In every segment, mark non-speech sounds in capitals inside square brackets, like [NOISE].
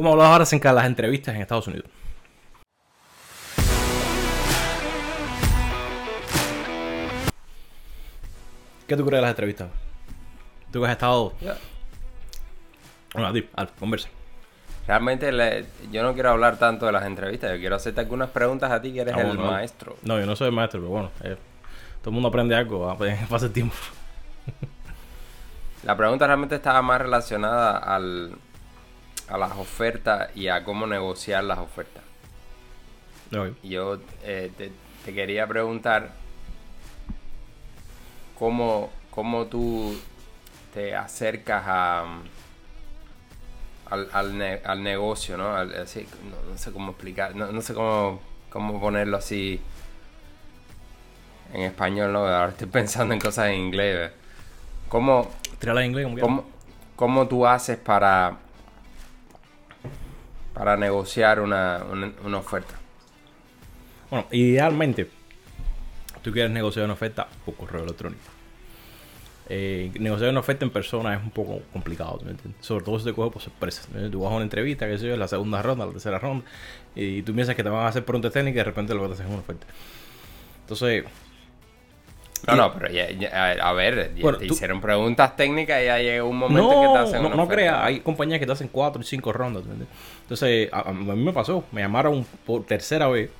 Como hablamos ahora acerca de las entrevistas en Estados Unidos. ¿Qué tú crees de las entrevistas? Tú que has estado... Bueno, a ti, Al, conversa. Realmente le- yo no quiero hablar tanto de las entrevistas, yo quiero hacerte algunas preguntas a ti que eres Ah, el bueno, no. maestro. No, yo no soy maestro, pero bueno, eh, todo el mundo aprende algo, pues, [LAUGHS] pasa el tiempo. La pregunta realmente estaba más relacionada al, a las ofertas y a cómo negociar las ofertas. Yo eh, te, te quería preguntar cómo, cómo tú te acercas a, al, al, ne- al negocio, ¿no? Al- así, no, no sé cómo explicar, no, no sé cómo, cómo ponerlo así en español, ¿no? Ahora estoy [LAUGHS] pensando en cosas en inglés. ¿Cómo. ¿Cómo, cómo tú haces para, para negociar una, una, oferta? Bueno, idealmente, tú quieres negociar una oferta por correo electrónico. Eh, negociar una oferta en persona es un poco complicado, ¿tú me entiendes? Sobre todo si te coge por sorpresa. Tú vas a una entrevista, que sé yo, la segunda ronda, la tercera ronda, y tú piensas que te van a hacer preguntas técnicas y de repente lo que te hacen es una oferta. Entonces, No, no, pero ya, ya- a ver, ya Bueno, te tú- hicieron preguntas técnicas y ya llega un momento en que te no, hacen no, una no creas, hay compañías que te hacen cuatro y cinco rondas. Entonces, a, a mí me pasó, me llamaron por tercera vez,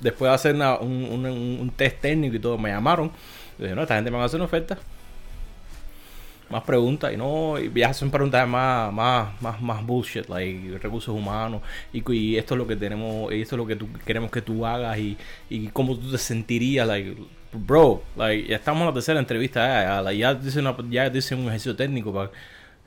después de hacer una- un, un- un test técnico y todo, me llamaron. Y dije, no, esta gente me va a hacer una oferta. Más preguntas, y no, y ya hacen preguntas más, más, más, más bullshit, like recursos humanos, y esto es lo que tenemos, y esto es lo que tú, queremos que tú hagas, y, y cómo tú te sentirías, like, bro, like, ya estamos en la tercera entrevista, ya, ya, dicen, una- ya dicen un ejercicio técnico, para,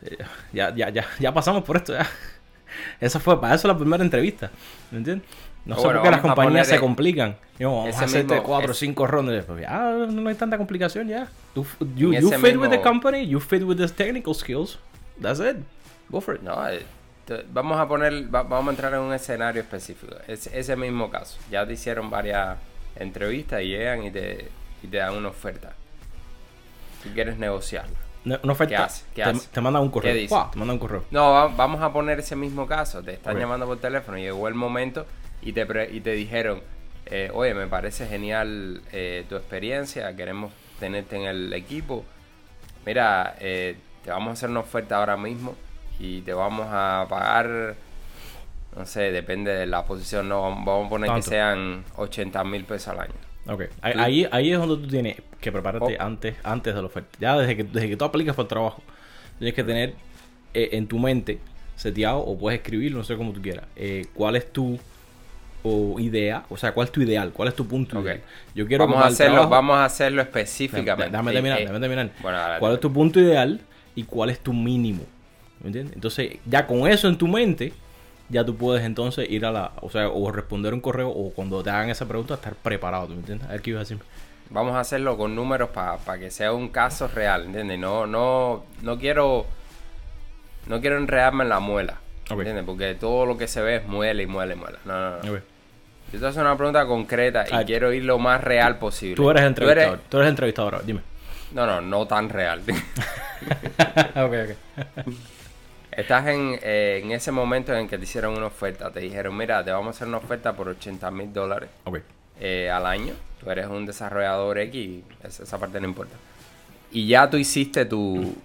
eh, ya, ya, ya, ya pasamos por esto, ya. [LAUGHS] Esa fue, para eso la primera entrevista, ¿me entiendes? No sé Bueno, por qué las compañías se complican. Yo, vamos a hacerte mismo- cuatro o cinco rondas. Ya, no hay tanta complicación ya. You, you ese fit with the mismo- company, you fit with the technical skills. That's it. Go for it. No, eh, vamos a poner, va- vamos a entrar en un escenario específico. Es, ese mismo caso. Ya te hicieron varias entrevistas y llegan y te, y te dan una oferta. Tú quieres negociarla. No- Una oferta. ¿Qué hace? ¿Qué te, te mandan un correo. ¿Qué dice? Guau, Te mandan un correo. No, va- vamos a poner ese mismo caso. Te están llamando por teléfono. Llegó el momento y te, pre- y te dijeron, eh, oye, me parece genial eh, tu experiencia, queremos tenerte en el equipo. Mira, eh, te vamos a hacer una oferta ahora mismo y te vamos a pagar, no sé, depende de la posición, no, vamos a poner que sean 80 mil pesos al año. Ok. Ahí, ahí, es donde tú tienes que prepararte Oh. antes, antes de la oferta. Ya desde que, desde que tú aplicas por el trabajo, tienes que tener eh, en tu mente seteado o puedes escribirlo, no sé cómo tú quieras. eh, ¿Cuál es tu o idea? O sea, ¿cuál es tu ideal? ¿Cuál es tu punto Ok. ideal? Yo quiero vamos, a para hacerlo, trabajo- vamos a hacerlo específicamente. Déjame terminar, eh, déjame terminar. bueno, ¿Cuál es tu punto ideal y cuál es tu mínimo? ¿Me entiendes? Entonces, ya con eso en tu mente, ya tú puedes entonces ir a la, o sea, o responder un correo o cuando te hagan esa pregunta estar preparado, ¿tú me entiendes? A ver qué ibas a decir. Vamos a hacerlo con números para que sea un caso real, ¿entiendes? No, no, no quiero. No quiero enredarme en la muela. ¿Entiendes? Porque todo lo que se ve es muela y muela y muela. No, no, no. Ok. Yo te hacer una pregunta concreta y Ah, quiero ir lo más real posible. Tú eres entrevistador, tú eres entrevistador, ahora, dime. No, no, no tan real. [LAUGHS] ok, ok. [LAUGHS] Estás en, eh, en ese momento en que te hicieron una oferta. Te dijeron, mira, te vamos a hacer una oferta por 80 mil dólares. Eh, al año. Tú eres un desarrollador X, esa, esa parte no importa. Y ya tú hiciste tu,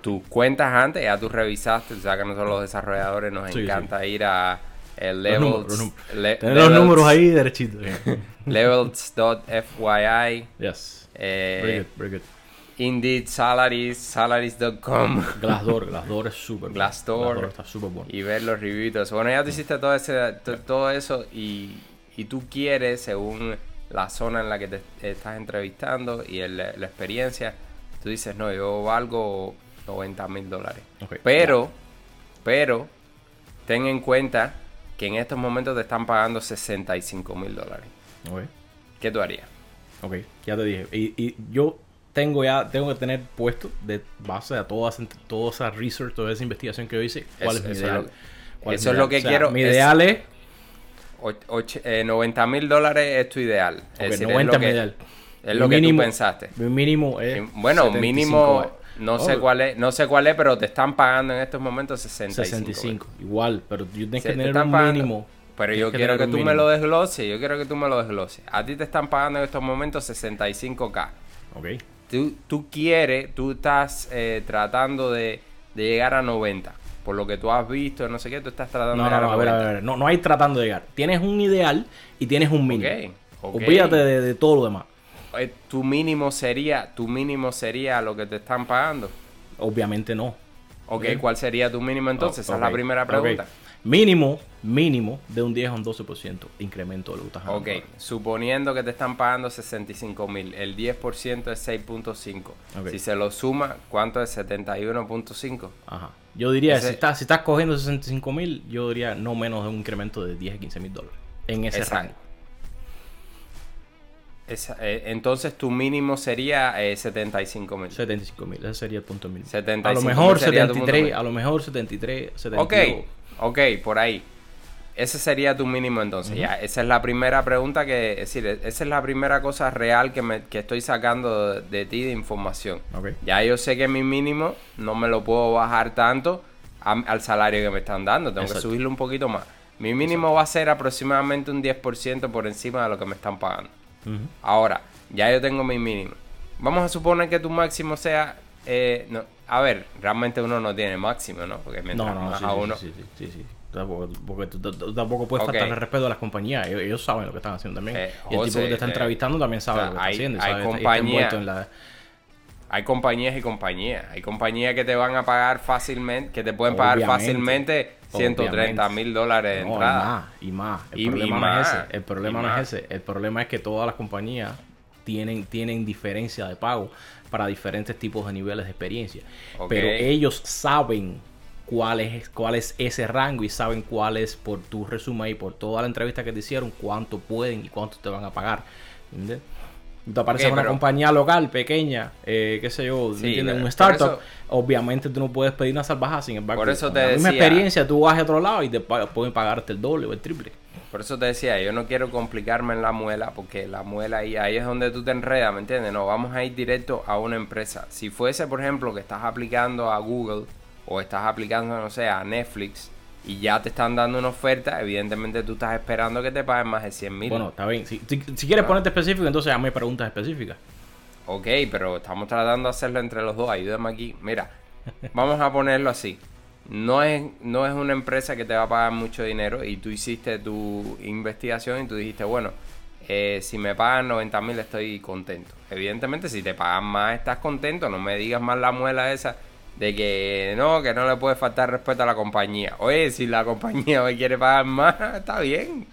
tus cuentas antes, ya tú revisaste, tú sabes que nosotros los desarrolladores nos Sí, encanta ir a el Los números, levels, los números. le- Tener los levels- números ahí derechitos. [LAUGHS] levels.fyi, yes. eh, Very good, very good. Indeed, Salaries, Salaries.com Glassdoor, [LAUGHS] Glassdoor es súper bueno. Glassdoor. está súper bueno. y ver los reviews. Bueno, ya tú hiciste todo, ese, to- todo eso y, y tú quieres, según la zona en la que te estás entrevistando y el- la experiencia, tú dices, no, yo valgo 90 mil dólares. Pero, pero, ten en cuenta que en estos momentos te están pagando 65 mil dólares. Ok. ¿Qué tú harías? Ok, ya te dije. Y, y yo tengo ya, tengo que tener puesto de base a toda, esa- toda esa research, toda esa investigación que yo hice, cuál es mi eso es ideal. lo- ¿Cuál eso es lo que O sea, quiero, Mi ideal es Och- och- eh, 90 mil dólares es tu ideal. Es ok, decir, 90 es lo que, ideal. es lo Mi que mínimo- tú pensaste. Mi mínimo es. Bueno, 75 mínimo, es. No sé Oh. cuál es, no sé cuál es, pero te están pagando en estos momentos 65. 65. Igual, pero tú tienes que te tener un pagando- mínimo. Pero yo quiero que un tú me lo desgloses, yo quiero que tú me lo desgloses. A ti te están pagando en estos momentos 65k. Ok. Tú, tú quieres, tú estás eh, tratando de, de llegar a 90. Por lo que tú has visto, no sé qué, tú estás tratando No, de llegar no, a ver, a ver, a ver. No, no hay tratando de llegar. Tienes un ideal y tienes un mínimo. Ok, ok. Olvídate de, de todo lo demás. Eh, Tu mínimo sería, tu mínimo sería lo que te están pagando. Obviamente no. Ok. ¿cuál sería tu mínimo entonces? Esa es la primera pregunta. Mínimo, mínimo de un 10 a un 12% incremento de lo que estás Ok, suponiendo que te están pagando 65 mil, el 10% es 6.5. Ok. Si se lo suma, ¿cuánto es 71.5? Ajá. Yo diría, Ese- si, estás, si estás cogiendo 65 mil, yo diría no menos de un incremento de 10 a 15 mil dólares. En ese Exacto. rango. Esa- eh, entonces tu mínimo sería eh, 75 mil. 75 mil, ese sería el punto mínimo. 75 a lo mejor sería tu punto 73, mínimo. a lo mejor 73, 72. Ok, ok, por ahí. Ese sería tu mínimo entonces. Ya, esa es la primera pregunta que, es decir, esa es la primera cosa real que, me, que estoy sacando de, de ti de información. Ok. Ya yo sé que mi mínimo no me lo puedo bajar tanto a- al salario que me están dando. Tengo Exacto. que subirlo un poquito más. Mi mínimo va a ser aproximadamente un 10% por encima de lo que me están pagando. Ahora, ya yo tengo mi mínimo. Vamos a suponer que tu máximo sea... eh, no, a ver, realmente uno no tiene máximo, ¿no? Porque mientras No, no, más sí, a sí, uno... sí, sí, sí, sí. Tampoco, porque tú, tampoco puedes Ok. faltar el respeto a las compañías. Ellos, ellos saben lo que están haciendo también. Eh, y el tipo que te está eh, entrevistando también sabe o sea, lo que está hay- haciendo. hay sabe- está compañía- envuelto en la- Hay compañías y compañías. Hay compañías que te van a pagar fácilmente, que te pueden pagar fácilmente 130 mil dólares de No, entrada. y más, y más. El Y- y problema no es ese. El problema no es ese. El problema es que todas las compañías tienen, tienen diferencia de pago para diferentes tipos de niveles de experiencia. Pero ellos saben cuál es, cuál es ese rango y saben cuál es por tu resumen y por toda la entrevista que te hicieron, cuánto pueden y cuánto te van a pagar. ¿Entiendes? Te aparece una pero- compañía local, pequeña, eh, qué sé yo, Sí, ¿entiendes? pero un por startup. eso- Obviamente tú no puedes pedir una salvajada, sin embargo, Por eso con te la misma decía- experiencia tú vas a otro lado y te pueden pagarte el doble o el triple. Por eso te decía, yo no quiero complicarme en la muela, porque la muela ahí, ahí es donde tú te enredas, ¿me entiendes? No, vamos a ir directo a una empresa. Si fuese, por ejemplo, que estás aplicando a Google o estás aplicando, no sé, a Netflix y ya te están dando una oferta, evidentemente tú estás esperando que te paguen más de 100 mil. Bueno, está bien. Si, si- si quieres Ah. ponerte específico, entonces hazme preguntas específicas. Ok, pero estamos tratando de hacerlo entre los dos. Ayúdame aquí. Mira, vamos a ponerlo así. No es, no es una empresa que te va a pagar mucho dinero y tú hiciste tu investigación y tú dijiste, bueno, eh, si me pagan 90 mil estoy contento. Evidentemente, si te pagan más estás contento. No me digas más la muela esa de que no, que no le puede faltar respeto a la compañía. Oye, si la [LAUGHS] compañía me quiere pagar más, está bien.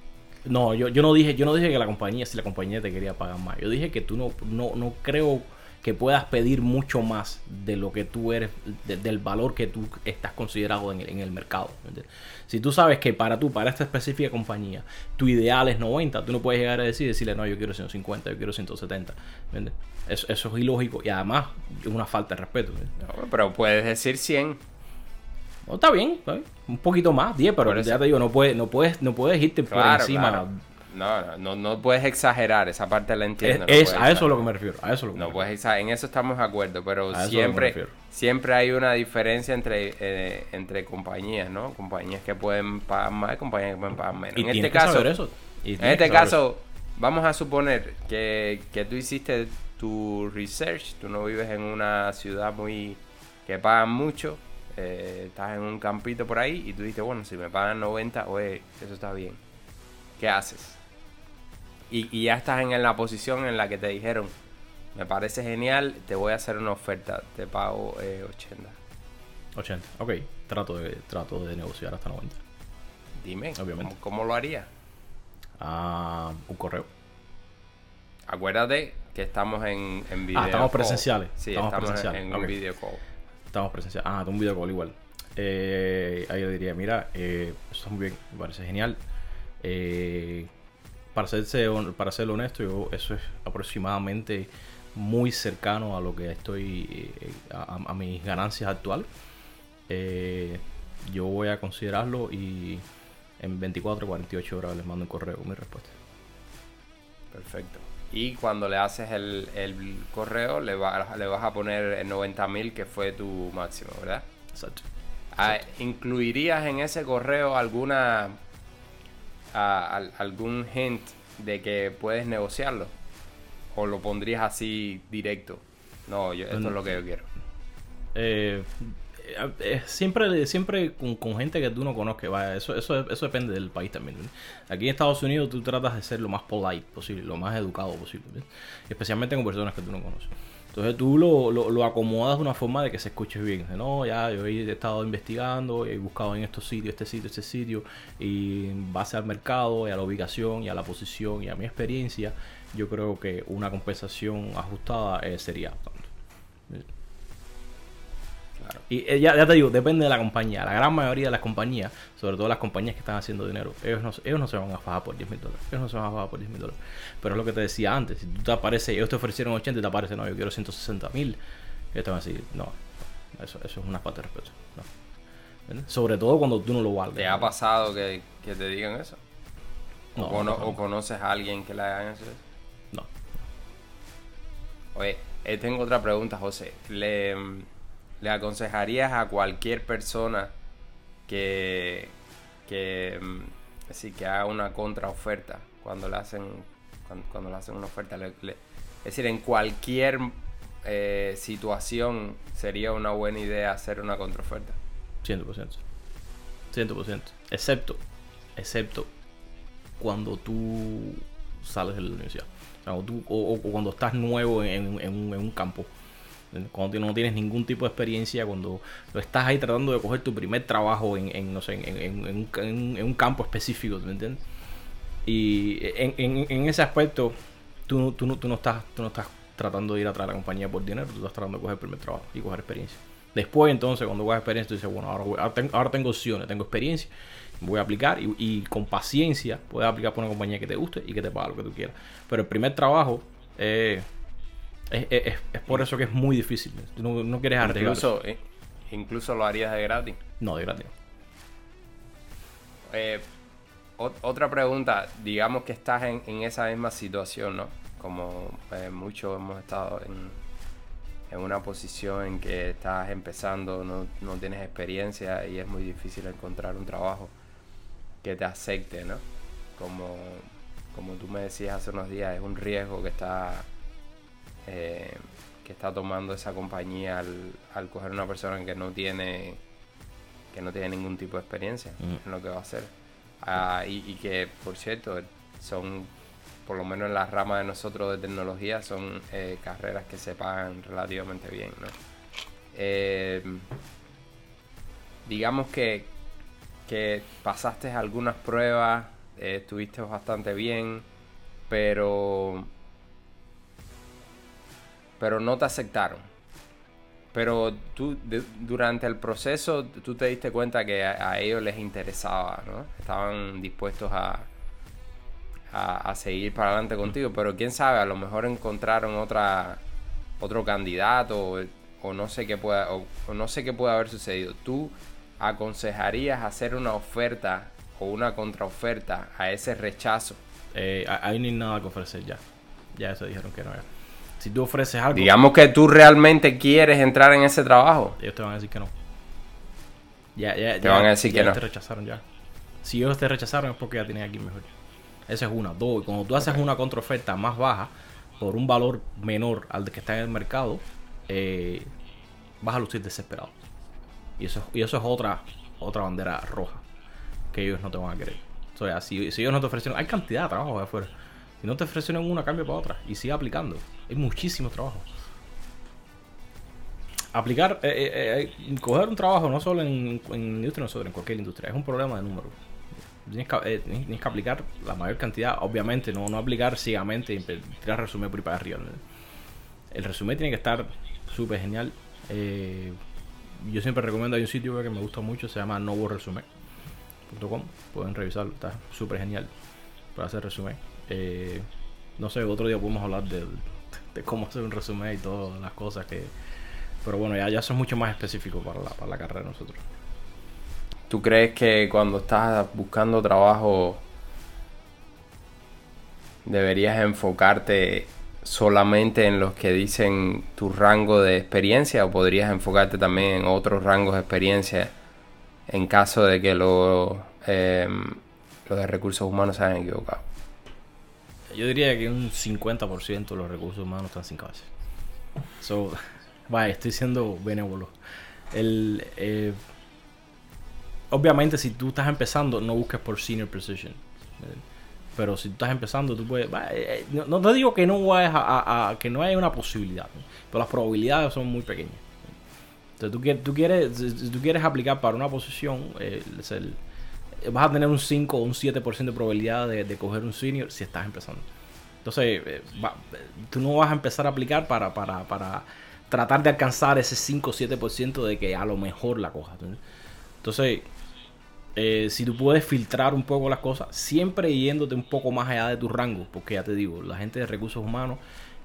No, yo, yo no dije, yo no dije que la compañía, si la compañía te quería pagar más. Yo dije que tú no, no, no creo que puedas pedir mucho más de lo que tú eres, de- del valor que tú estás considerado en el, en el mercado. ¿me entiendes? Si tú sabes que para tú, para esta específica compañía, tu ideal es 90, tú no puedes llegar a decir, decirle, no, yo quiero 150, yo quiero 170. ¿me entiendes? Eso, eso es ilógico y además es una falta de respeto. pero puedes decir 100. No, está bien, está bien, un poquito más, 10, pero Por ya te digo, no puedes, no puedes, no puedes irte por Claro, encima. claro. No, no, no, puedes exagerar, esa parte la Es, entiendo. no es- a eso es lo que me refiero. A eso es lo que No me puedes exagerar, en eso estamos de acuerdo, pero A es siempre, siempre hay una diferencia entre, eh, entre compañías, ¿no? Compañías que pueden pagar más y compañías que pueden pagar menos. Y en este que caso, saber eso. Y en este caso, vamos a suponer que, que tú hiciste tu research, tú no vives en una ciudad muy que pagan mucho, eh, estás en un campito por ahí y tú dices, bueno, si me pagan 90, oye, eso está bien. ¿Qué haces? Y, y ya estás en la posición en la que te dijeron, me parece genial, te voy a hacer una oferta, te pago eh, 80. eso. 80. Ok, trato de, trato de negociar hasta 90. Dime, Obviamente. ¿cómo, cómo lo harías? Ah, un correo. Acuérdate que estamos en, en video. Ah, estamos call. presenciales. Sí, Estamos estamos, en- presenciales. en un video call. Estamos presenciales. Ah, de un video call igual. Eh, ahí yo diría, mira, eh, eso está muy bien, me parece genial. Eh, para, serse, para ser honesto, yo, eso es aproximadamente muy cercano a lo que estoy, eh, a, a mis ganancias actuales. Eh, yo voy a considerarlo y en 24 o 48 horas les mando un correo con mi respuesta. Perfecto. y cuando le haces el, correo le, le vas a poner el 90.000 que fue tu máximo, ¿verdad? Exacto. Ah, ¿Incluirías en ese correo alguna algún hint de que puedes negociarlo? ¿O lo pondrías así directo? No, esto es lo que yo quiero. Eh, eh, siempre siempre con, gente que tú no conozcas, eso, eso, eso depende del país también. Aquí en Estados Unidos tú tratas de ser lo más polite posible, lo más educado posible, especialmente con personas que tú no conoces. Entonces tú lo, lo, acomodas de una forma de que se escuche bien. No, ya yo he estado investigando, he buscado en estos sitios, este sitio, este sitio, y en base al mercado y a la ubicación a la posición y a mi experiencia, yo creo que una compensación ajustada eh, sería y eh, ya, te digo, depende de la compañía. La gran mayoría de las compañías, sobre todo las compañías que están haciendo dinero, ellos no, ellos no se van a fajar por 10 mil dólares. Ellos no se van a fajar por 10 mil dólares. Pero es lo que te decía antes. Si tú te aparece, ellos te ofrecieron 80 y te aparece, no, yo quiero 160 mil. Ellos te van a decir, no, eso, eso es una falta de respeto. Sobre todo cuando tú no lo valgas. ¿Te ha pasado que, que te digan eso? O, no, o, conoces a alguien que le hagan eso? No. Oye, eh, tengo otra pregunta, José. Le le aconsejarías a cualquier persona que, que, mm, que haga una contraoferta cuando le hacen, cuando, le hacen una oferta? es decir, en cualquier eh, situación sería una buena idea hacer una contraoferta. 100%. 100%. Excepto, excepto cuando tú sales de la universidad. O, cuando estás nuevo en, en un campo cuando no tienes ningún tipo de experiencia, cuando estás ahí tratando de coger tu primer trabajo en, no sé, en, un campo específico, ¿me entiendes? Y en, ese aspecto, tú, no, estás, tratando de ir atrás de la compañía por dinero, tú estás tratando de coger el primer trabajo y coger experiencia. Después, entonces, cuando coges experiencia, tú dices, bueno, ahora, ahora, tengo, opciones, tengo experiencia, voy a aplicar y, con paciencia puedes aplicar por una compañía que te guste y que te pague lo que tú quieras. Pero el primer trabajo, eh, es, por eso que es muy difícil. no, no quieres arriesgar. Incluso, eh, incluso lo harías de gratis. No, de gratis. Eh, otra pregunta, digamos que estás en, esa misma situación, ¿no? Como eh, muchos hemos estado en, en, una posición en que estás empezando, no, no, tienes experiencia y es muy difícil encontrar un trabajo que te acepte, ¿no? Como, como tú me decías hace unos días, es un riesgo que está eh, que está tomando esa compañía al, al, coger una persona que no tiene que no tiene ningún tipo de experiencia mm. en lo que va a hacer ah, y, que por cierto son por lo menos en la rama de nosotros de tecnología son eh, carreras que se pagan relativamente bien ¿no? Eh, digamos que, que pasaste algunas pruebas estuviste bastante bien pero pero no te aceptaron. Pero tú, durante el proceso, tú te diste cuenta que a, ellos les interesaba, ¿no? Estaban dispuestos a, a, seguir para adelante contigo, pero quién sabe, a lo mejor encontraron otra, otro candidato o, no sé qué pueda, o, no sé qué puede haber sucedido. ¿Tú aconsejarías hacer una oferta o una contraoferta a ese rechazo? Eh, ahí ni nada que ofrecer ya. Ya eso dijeron que no era. Si tú ofreces algo. Digamos que tú realmente quieres entrar en ese trabajo. Ellos te van a decir que no. Ya, ya, te van a decir que no. te rechazaron ya. Si ellos te rechazaron es porque ya tienes aquí mejor. Esa es una. Dos, cuando tú haces una contraoferta más baja por un valor menor al de que está en el mercado, eh, vas a lucir desesperado. Y eso, y eso es otra, otra bandera roja que ellos no te van a querer. O sea, si, si ellos no te ofrecieron, hay cantidad de trabajo de afuera. Si no te ofrecieron una, cambio para otra. Y sigue aplicando. Hay muchísimo trabajo. Aplicar, eh, eh, eh, coger un trabajo no solo en, en industria, no en cualquier industria, es un problema de número. Tienes que, tienes que aplicar la mayor cantidad, obviamente, no, no aplicar ciegamente y tirar resumen por ahí para arriba. El resumen tiene que estar súper genial. yo siempre recomiendo, hay un sitio que me gusta mucho, se llama novoresumen.com. Pueden revisarlo, está súper genial para hacer resumen. no sé, otro día podemos hablar del cómo hacer un resumen y todas las cosas que... Pero bueno, ya, ya son mucho más específicos para la, para la carrera de nosotros. ¿Tú crees que cuando estás buscando trabajo deberías enfocarte solamente en los que dicen tu rango de experiencia o podrías enfocarte también en otros rangos de experiencia en caso de que lo, em, los de recursos humanos se hayan equivocado? Yo diría que un 50% de los recursos humanos están sin cabeza. So, [LAUGHS] vaya, estoy siendo benévolo. El, eh, obviamente, si tú estás empezando, no busques por senior position. Pero si tú estás empezando, tú puedes. Eh, eh, no, te digo que no vayas a, que no haya una posibilidad, pero las probabilidades son muy pequeñas. Entonces, tú tú quieres, tú quieres aplicar para una posición, vas a tener un 5 o un 7% de probabilidad de, coger un senior si estás empezando. Entonces, tú no vas a empezar a aplicar para tratar de alcanzar ese 5 o 7% de que a lo mejor la cojas. Entonces, eh, si tú puedes filtrar un poco las cosas, siempre yéndote un poco más allá de tu rango, porque ya te digo, la gente de recursos humanos,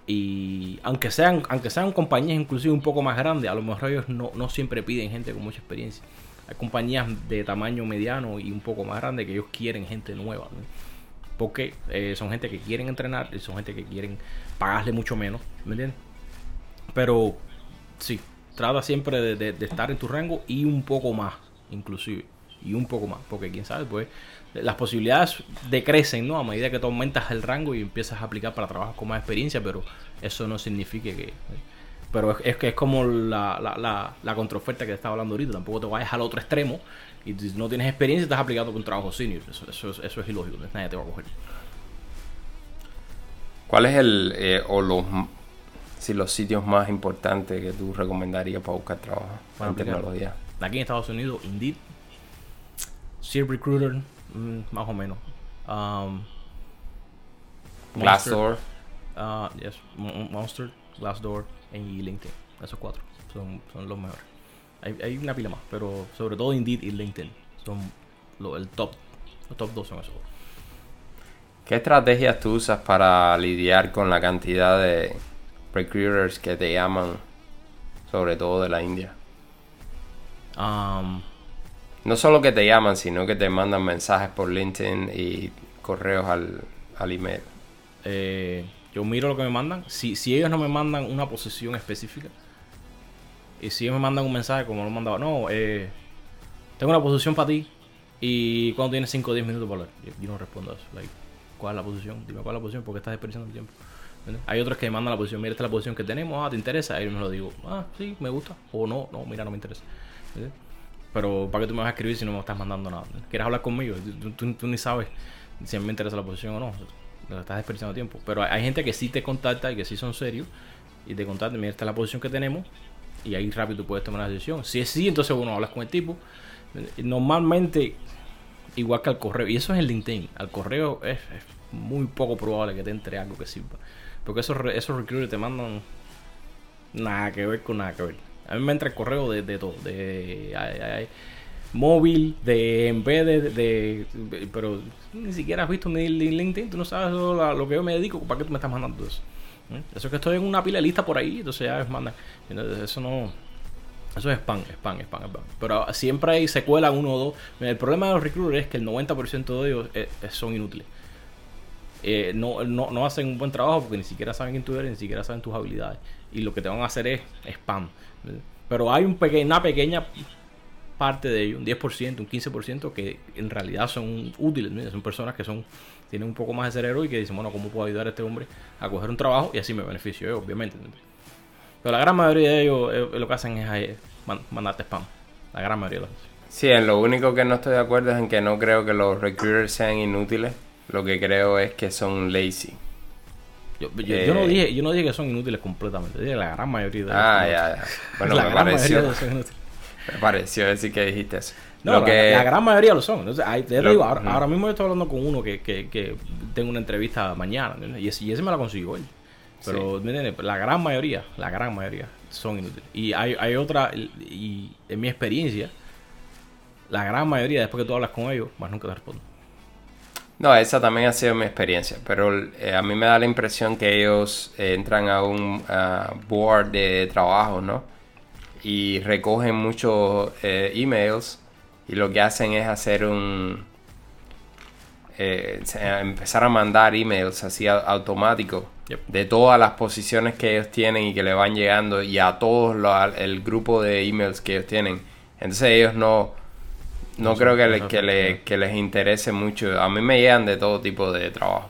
y aunque sean, aunque sean compañías inclusive un poco más grandes, a lo mejor ellos no, siempre piden gente con mucha experiencia. Hay compañías de tamaño mediano y un poco más grande que ellos quieren gente nueva. Porque eh, son gente que quieren entrenar y son gente que quieren pagarle mucho menos. ¿Me entiendes? Pero sí, trata siempre de, estar en tu rango y un poco más, inclusive. Y un poco más, porque quién sabe, pues las posibilidades decrecen, ¿no? A medida que tú aumentas el rango y empiezas a aplicar para trabajos con más experiencia, pero eso no significa que... Pero es, que es como la, la, la, contraoferta que te estaba hablando ahorita. Tampoco te vayas al otro extremo y si no tienes experiencia estás aplicando con trabajo senior. Eso, eso, eso es ilógico, nadie te va a coger. ¿Cuál es el, eh, o los si los sitios más importantes que tú recomendarías para buscar trabajo en tecnología. Aquí en Estados Unidos, Indeed, Sea Recruiter, mm, más o menos. Um, Glassdoor. Uh, yes, Monster, Glassdoor y LinkedIn. Esos cuatro son, son los mejores. Hay, hay, una pila más, pero sobre todo Indeed y LinkedIn son lo, el top. Los top dos son esos. ¿Qué estrategias tú usas para lidiar con la cantidad de recruiters que te llaman, sobre todo de la India? Um, no solo que te llaman, sino que te mandan mensajes por LinkedIn y correos al, al email. Eh, yo miro lo que me mandan. Si, si ellos no me mandan una posición específica, y si ellos me mandan un mensaje como lo mandaba, no, eh, tengo una posición para ti y cuando tienes 5 o 10 minutos para hablar, yo, no respondo a eso. ¿Cuál es la posición? Dime cuál es la posición porque estás desperdiciando el tiempo. Hay otros que me mandan la posición, mira, esta es la posición que tenemos, ah, ¿te interesa? Y yo me lo digo, ah, sí, me gusta, o no, no, mira, no me interesa. Pero ¿para qué tú me vas a escribir si no me estás mandando nada? ¿Quieres hablar conmigo? Tú, ni sabes si a mí me interesa la posición o no. Estás desperdiciando tiempo. Pero hay gente que sí te contacta y que sí son serios y te contacta, mira, esta es la posición que tenemos y ahí rápido tú puedes tomar una decisión. Si es sí, entonces bueno, hablas con el tipo. Normalmente, igual que al correo, y eso es el LinkedIn, al correo es, muy poco probable que te entre algo que sirva. Porque esos, esos recruiters te mandan nada que ver con nada que ver. A mí me entra el correo de, de todo. De móvil, de embedded, de, de, Pero ni siquiera has visto mi LinkedIn. Tú no sabes lo, lo, que yo me dedico. ¿Para qué tú me estás mandando eso? ¿Eh? Eso es que estoy en una pila lista por ahí. Entonces ya me mandan. Eso no... Eso es spam, spam, spam, spam. Pero siempre hay secuela uno o dos. El problema de los recruiters es que el 90% de ellos eh, son inútiles. Eh, no, no, no, hacen un buen trabajo porque ni siquiera saben quién tú eres, ni siquiera saben tus habilidades. Y lo que te van a hacer es spam. Pero hay un una pequeña parte de ellos, un 10%, un 15%, que en realidad son útiles. Son personas que son tienen un poco más de cerebro y que dicen, bueno, ¿cómo puedo ayudar a este hombre a coger un trabajo? Y así me beneficio yo, obviamente. Pero la gran mayoría de ellos eh, lo que hacen es eh, mandarte spam. La gran mayoría de los Sí, en lo único que no estoy de acuerdo es en que no creo que los recruiters sean inútiles lo que creo es que son lazy. Yo, no eh, dije, yo no dije que son inútiles completamente, dije la gran mayoría de Ah, ya, ya. Bueno, [LAUGHS] me pareció. Me pareció decir que dijiste eso. No, la, gran mayoría lo son. Entonces, digo, ahora, mismo estoy hablando con uno que, que, que tengo una entrevista mañana, y ese, y ese me la consiguió él. Pero, La gran mayoría, la gran mayoría son inútiles. Y hay, hay otra, y en mi experiencia, la gran mayoría, después que tú hablas con ellos, más nunca te responden. No, esa también ha sido mi experiencia, pero eh, a mí me da la impresión que ellos eh, entran a un board de trabajo, ¿no? Y recogen muchos eh, emails y lo que hacen es hacer un eh, empezar a mandar emails así au- automáticos Yep. de todas las posiciones que ellos tienen y que le van llegando y a todos lo- al- el grupo de emails que ellos tienen. Entonces ellos no, no No creo que, le- que, le- que les interese mucho. A mí me llegan de todo tipo de trabajo.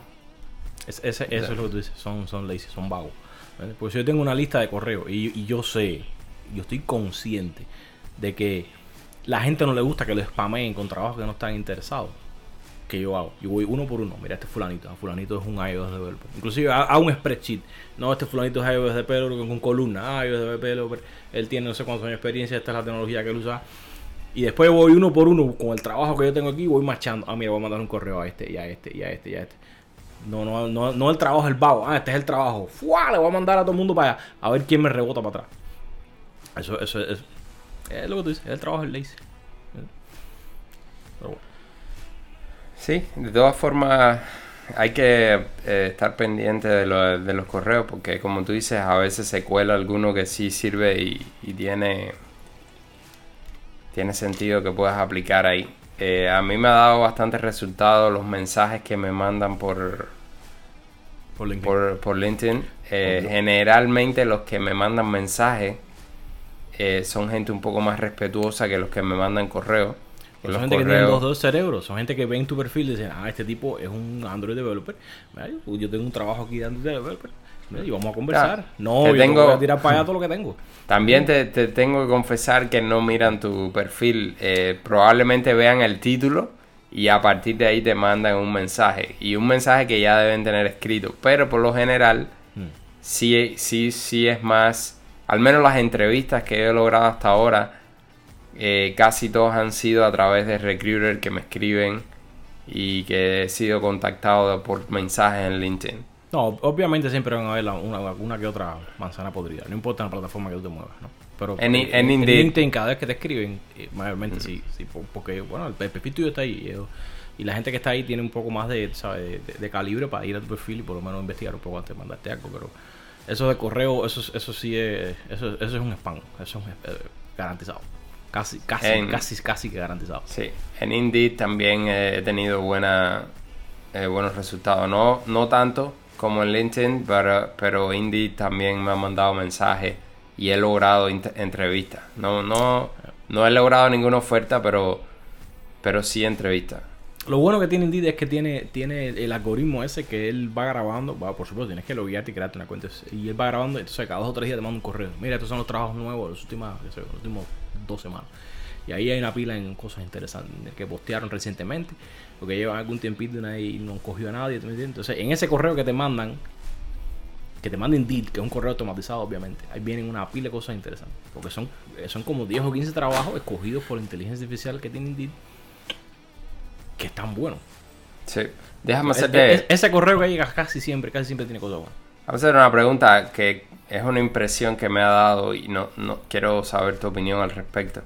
Es- ese- eso es lo que tú dices, son, son lazy, son vagos. ¿vale? Pues yo tengo una lista de correos y, y yo sé, yo estoy consciente de que la gente no le gusta que lo spameen con trabajos que no están interesados. Que yo hago. Yo voy uno por uno. Mira, este fulanito. ah, Fulanito es un iOS developer. Inclusive ha- hago un spreadsheet. No, este fulanito es iOS developer con columna. Ah, iOS developer. Él tiene no sé cuántos años de experiencia. Esta es la tecnología que él usa. Y después voy uno por uno con el trabajo que yo tengo aquí. Voy machando. Ah, mira, voy a mandar un correo a este y a este y a este y a este. No, no, no, no el trabajo el vago. Ah, este es el trabajo. ¡Fua! Le voy a mandar a todo el mundo para allá. A ver quién me rebota para atrás. Eso, eso, eso. Es lo que tú dices. El trabajo es lazy. Pero bueno. Sí, de todas formas hay que eh, estar pendiente de, lo- de los correos porque como tú dices, a veces se cuela alguno que sí sirve y, y tiene, tiene sentido que puedas aplicar ahí. Eh, a mí me ha dado bastante resultado los mensajes que me mandan por, Por LinkedIn. por, por LinkedIn. Eh. Generalmente los que me mandan mensajes eh, son gente un poco más respetuosa que los que me mandan correo. Son los gente que tiene correos- dos, dos cerebros. Son gente que ven tu perfil y dicen, ah, este tipo es un Android developer. Yo- tengo un trabajo aquí de Android developer. Y vamos a conversar. Ya, no, te yo tengo- voy a tirar para allá todo lo que tengo. [LAUGHS] También te, te tengo que confesar que no miran tu perfil. Eh, probablemente vean el título y a partir de ahí te mandan un mensaje. Y un mensaje que ya deben tener escrito. Pero por lo general, Hmm. sí, sí, sí es más. Al menos las entrevistas que he logrado hasta ahora, eh, casi todos han sido a través de recruiter que me escriben y que he sido contactado por mensajes en LinkedIn. No, obviamente siempre van a haber una, una que otra manzana podrida. No importa la plataforma que tú te muevas, ¿no? Pero En- eh, en. LinkedIn, cada vez que te escriben, eh, mayormente sí, sí, po- porque, bueno, el perfil tuyo está ahí. eh, y la gente que está ahí tiene un poco más de, ¿sabes? de, de calibre para ir a tu perfil y por lo menos investigar un poco antes de mandarte algo. Pero eso de correo, eso, eso sí es, eso, eso es un spam. Eso es eh, garantizado. Casi, casi, En- casi, casi que garantizado. Sí, en Indeed también eh, he tenido buena, eh, buenos resultados. No, no tanto como en LinkedIn, pero, pero Indeed también me ha mandado mensajes y he logrado entrevistas. No, no, no he logrado ninguna oferta, pero, pero sí entrevistas. Lo bueno que tiene Indeed es que tiene, tiene el algoritmo ese que él va grabando. Va, por supuesto, tienes que loguearte y crearte una cuenta. Y él va grabando, entonces cada dos o tres días te manda un correo. Mira, estos son los trabajos nuevos sé yo, los últimos dos semanas. Y ahí hay una pila en cosas interesantes que postearon recientemente. Porque llevan algún tiempito y no cogió a nadie. Entonces, en ese correo que te mandan, que te manda Indeed, que es un correo automatizado, obviamente, ahí vienen una pila de cosas interesantes. Porque son, eh, son como 10 o 15 trabajos escogidos por la inteligencia artificial que tiene Indeed, que están buenos. Sí. Déjame hacerte, es- ese correo que llega casi siempre, casi siempre tiene cosas buenas. Vamos a hacer una pregunta que es una impresión que me ha dado y no, no quiero saber tu opinión al respecto.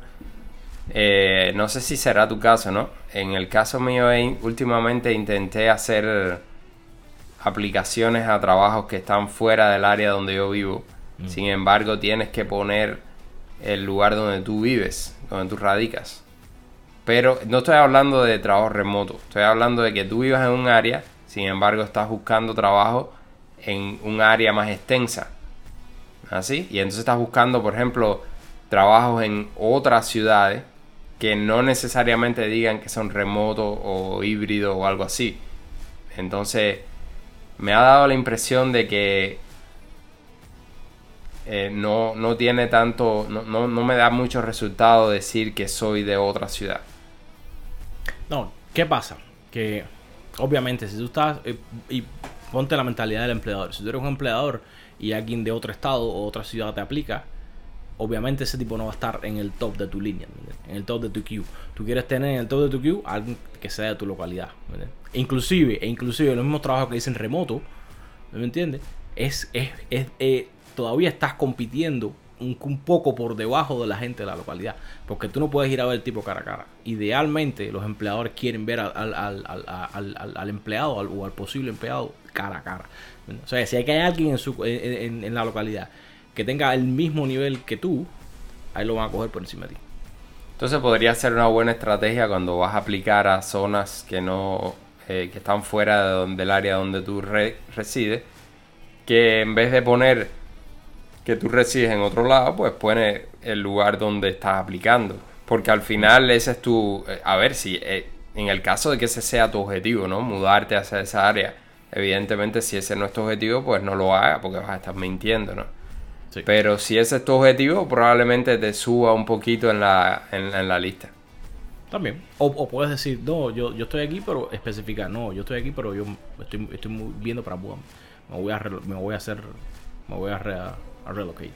Eh, no sé si será tu caso, ¿no? En el caso mío, últimamente intenté hacer aplicaciones a trabajos que están fuera del área donde yo vivo. Mm. Sin embargo, tienes que poner el lugar donde tú vives, donde tú radicas. Pero no estoy hablando de trabajo remoto, estoy hablando de que tú vivas en un área, sin embargo estás buscando trabajo en un área más extensa. ¿Así? Y entonces estás buscando, por ejemplo, trabajos en otras ciudades que no necesariamente digan que son remotos o híbridos o algo así. Entonces, me ha dado la impresión de que eh, no, no tiene tanto, no, no, no me da mucho resultado decir que soy de otra ciudad. No, ¿qué pasa? Que obviamente si tú estás eh, y ponte la mentalidad del empleador. Si tú eres un empleador y alguien de otro estado o otra ciudad te aplica, obviamente ese tipo no va a estar en el top de tu línea, en el top de tu queue. Tú quieres tener en el top de tu queue alguien que sea de tu localidad. ¿me entiendes? Inclusive, e inclusive los mismos trabajos que dicen remoto, ¿me entiendes? Es, es, es, eh, todavía estás compitiendo un, poco por debajo de la gente de la localidad. Porque tú no puedes ir a ver el tipo cara a cara. Idealmente, los empleadores quieren ver al, empleado o al posible empleado cara a cara. O sea, si hay que hay alguien en, su, en, la localidad que tenga el mismo nivel que tú, ahí lo van a coger por encima de ti. Entonces podría ser una buena estrategia cuando vas a aplicar a zonas que no eh, que están fuera del área donde tú re- resides, que en vez de poner que tú resides en otro lado, pues pone el lugar donde estás aplicando. Porque al final ese es tu... eh, A ver, si eh, en el caso de que ese sea tu objetivo, ¿no? Mudarte hacia esa área. Evidentemente, si ese no es tu objetivo, pues no lo hagas porque vas a estar mintiendo, ¿no? Sí. Pero si ese es tu objetivo, probablemente te suba un poquito en la, en, en la lista. También. O, o puedes decir, no, yo, yo estoy aquí, pero especificar, no, yo estoy aquí, pero yo estoy, estoy viendo para Buam. Me voy a, me voy a hacer, me voy a, re- a relocate.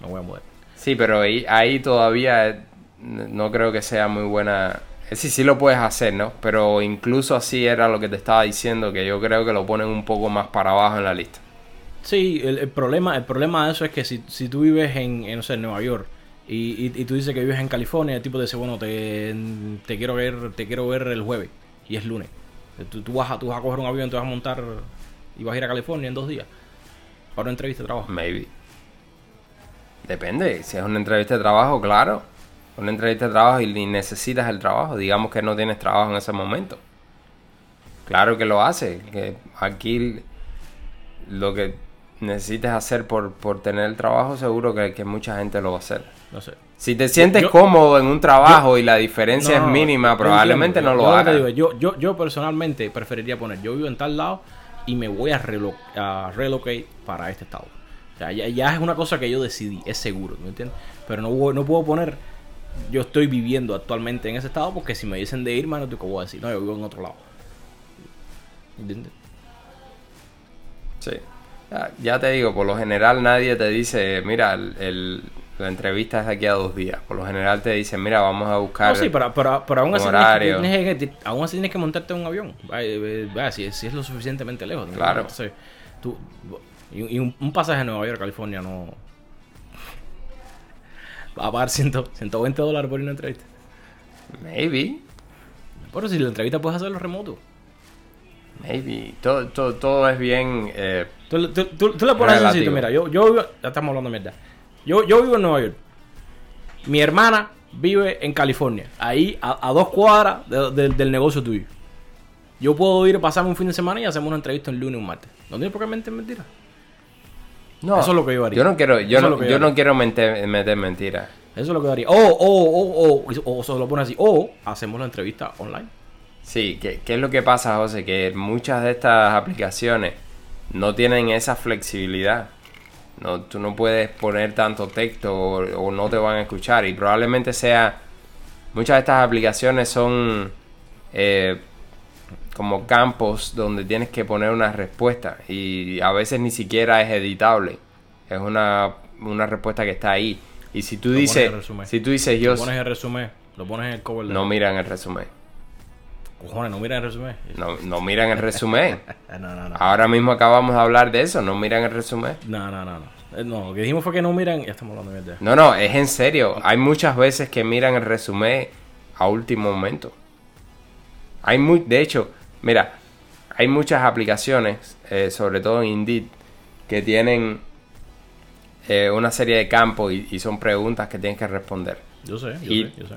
Me voy a mudar. Sí, pero ahí, ahí todavía eh, no creo que sea muy buena. Eh, Sí, sí lo puedes hacer, ¿no? Pero incluso así era lo que te estaba diciendo, que yo creo que lo ponen un poco más para abajo en la lista. Sí, el, el problema, el problema de eso es que si, si tú vives en, en, no sé, en Nueva York y, y, y tú dices que vives en California, el tipo te dice, bueno, te, te quiero ver, te quiero ver el jueves y es lunes. Tú, tú vas a, tú vas a coger un avión, te vas a montar y vas a ir a California en dos días para una entrevista de trabajo. Maybe. Depende, si es una entrevista de trabajo, claro. Una entrevista de trabajo y necesitas el trabajo. Digamos que no tienes trabajo en ese momento. Claro que lo hace. Que aquí lo que necesites hacer por, por tener el trabajo, seguro que, que mucha gente lo va a hacer. No sé. Si te sientes Yo- cómodo en un trabajo y la diferencia No, es mínima, probablemente no lo hagas. yo, yo personalmente preferiría poner, yo vivo en tal lado y me voy a, relo a relocate para este estado. O sea, ya, ya es una cosa que yo decidí, es seguro, ¿me entiendes? Pero no, no puedo poner, yo estoy viviendo actualmente en ese estado porque si me dicen de irme, no te voy a decir, no, yo vivo en otro lado. ¿Entiendes? Sí. Ya, te digo, por lo general nadie te dice, mira, el- la entrevista es de aquí a dos días. Por lo general te dicen, mira, vamos a buscar... No, sí, pero, pero, pero aún, así tienes tienes que- aún así tienes que montarte en un avión. Vaya, eh, vaya, si, es- si es lo suficientemente lejos. Claro. Entonces, tú, y, y un, un pasaje a Nueva York, California, no. Va a pagar 100, 120 dólares por una entrevista. Maybe, Pero si la entrevista puedes hacerlo remoto. maybe. Todo, todo, todo es bien... eh, Tú, tú, tú, tú le pones así, mira, yo, yo ya estamos hablando de mierda. Yo, yo vivo en Nueva York. Mi hermana vive en California, ahí a, a dos cuadras de- de- del negocio tuyo. Yo puedo ir a pasarme un fin de semana y hacemos una entrevista un lunes o un martes. No tiene por qué mentir mentira. no, Eso es lo que yo haría. Yo no quiero, yo Eso no, yo yo no quiero meter, meter mentiras. Eso es lo que yo haría. O, o, o, o, o se lo pone así. O hacemos la entrevista online. Sí, ¿qué, ¿qué es lo que pasa, José? Que muchas de estas aplicaciones no tienen esa flexibilidad. No, tú no puedes poner tanto texto o, o no te van a escuchar. Y probablemente sea... Muchas de estas aplicaciones son eh, como campos donde tienes que poner una respuesta. Y a veces ni siquiera es editable. Es una, una respuesta que está ahí. Y si tú Lo dices... Si tú dices yo... Lo pones en el resumen. Lo pones en el cover. de- No miran el resumen. Cojones, no miran el resumen. No, no miran el resumen. [LAUGHS] No, no, no. Ahora mismo acabamos de hablar de eso, no miran el resumen. No, no, no, no. Eh, No, lo que dijimos fue que no miran. Ya estamos hablando de mierda. No, no, es en serio. Hay muchas veces que miran el resumen a último momento. Hay muy, de hecho, mira, hay muchas aplicaciones, eh, sobre todo en Indeed, que tienen eh, una serie de campos y, y son preguntas que tienes que responder. Yo sé, yo Y sé, yo sé.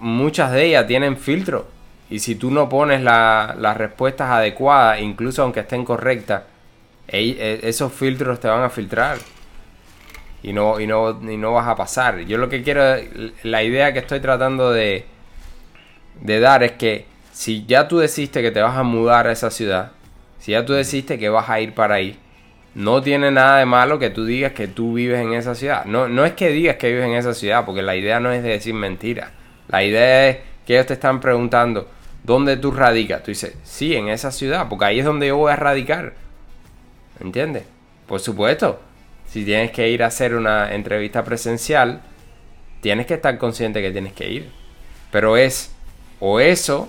muchas de ellas tienen filtro. Y si tú no pones la- las respuestas adecuadas, incluso aunque estén correctas, eh, esos filtros te van a filtrar. Y no, y, no, y no vas a pasar. Yo lo que quiero, la idea que estoy tratando de, de dar es que si ya tú decidiste que te vas a mudar a esa ciudad, si ya tú decidiste que vas a ir para ahí, no tiene nada de malo que tú digas que tú vives en esa ciudad. No, no es que digas que vives en esa ciudad, porque la idea no es de decir mentiras. La idea es que ellos te están preguntando, ¿dónde tú radicas? Tú dices, sí, en esa ciudad, porque ahí es donde yo voy a radicar. ¿Entiendes? Por supuesto, si tienes que ir a hacer una entrevista presencial, tienes que estar consciente que tienes que ir. Pero es o eso,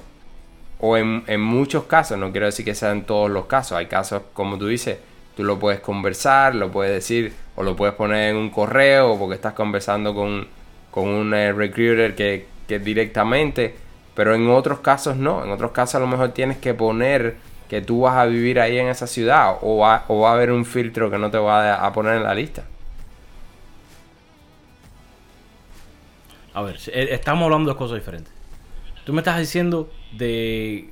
o en, en muchos casos, no quiero decir que sean todos los casos, hay casos, como tú dices, tú lo puedes conversar, lo puedes decir, o lo puedes poner en un correo, porque estás conversando con, con un eh, recruiter que, que directamente, pero en otros casos no, en otros casos a lo mejor tienes que poner que tú vas a vivir ahí en esa ciudad, o va, a haber un filtro que no te va a, poner en la lista. A ver, eh, estamos hablando de cosas diferentes. Tú me estás diciendo de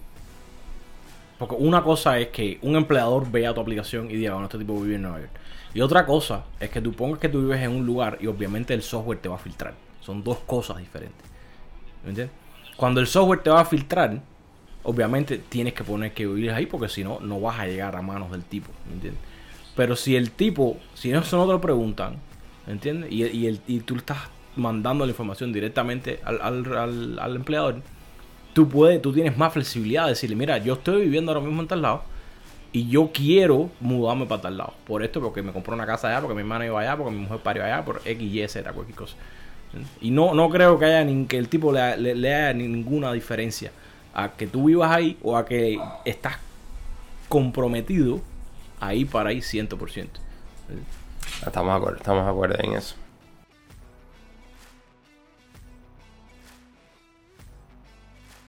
Porque una cosa es que un empleador vea tu aplicación y diga, bueno, este tipo vive en Nueva York. Y otra cosa es que tú pongas que tú vives en un lugar y obviamente el software te va a filtrar. Son dos cosas diferentes. ¿Me entiendes? Cuando el software te va a filtrar, obviamente tienes que poner que vives ahí porque si no, no vas a llegar a manos del tipo. ¿Me entiendes? Pero si el tipo, si eso no te lo preguntan, ¿me entiendes? Y, el, y tú estás mandando la información directamente al, empleador, tú puedes, tú tienes más flexibilidad de decirle, mira, yo estoy viviendo ahora mismo en tal lado y yo quiero mudarme para tal lado. Por esto, porque me compró una casa allá, porque mi hermana iba allá, porque mi mujer parió allá, por X, Y, Z, cualquier cosa. Y no, no creo que haya ni, que el tipo le, le, haya ninguna diferencia a que tú vivas ahí o a que estás comprometido ahí para ahí 100%. Estamos de estamos de acuerdo en eso.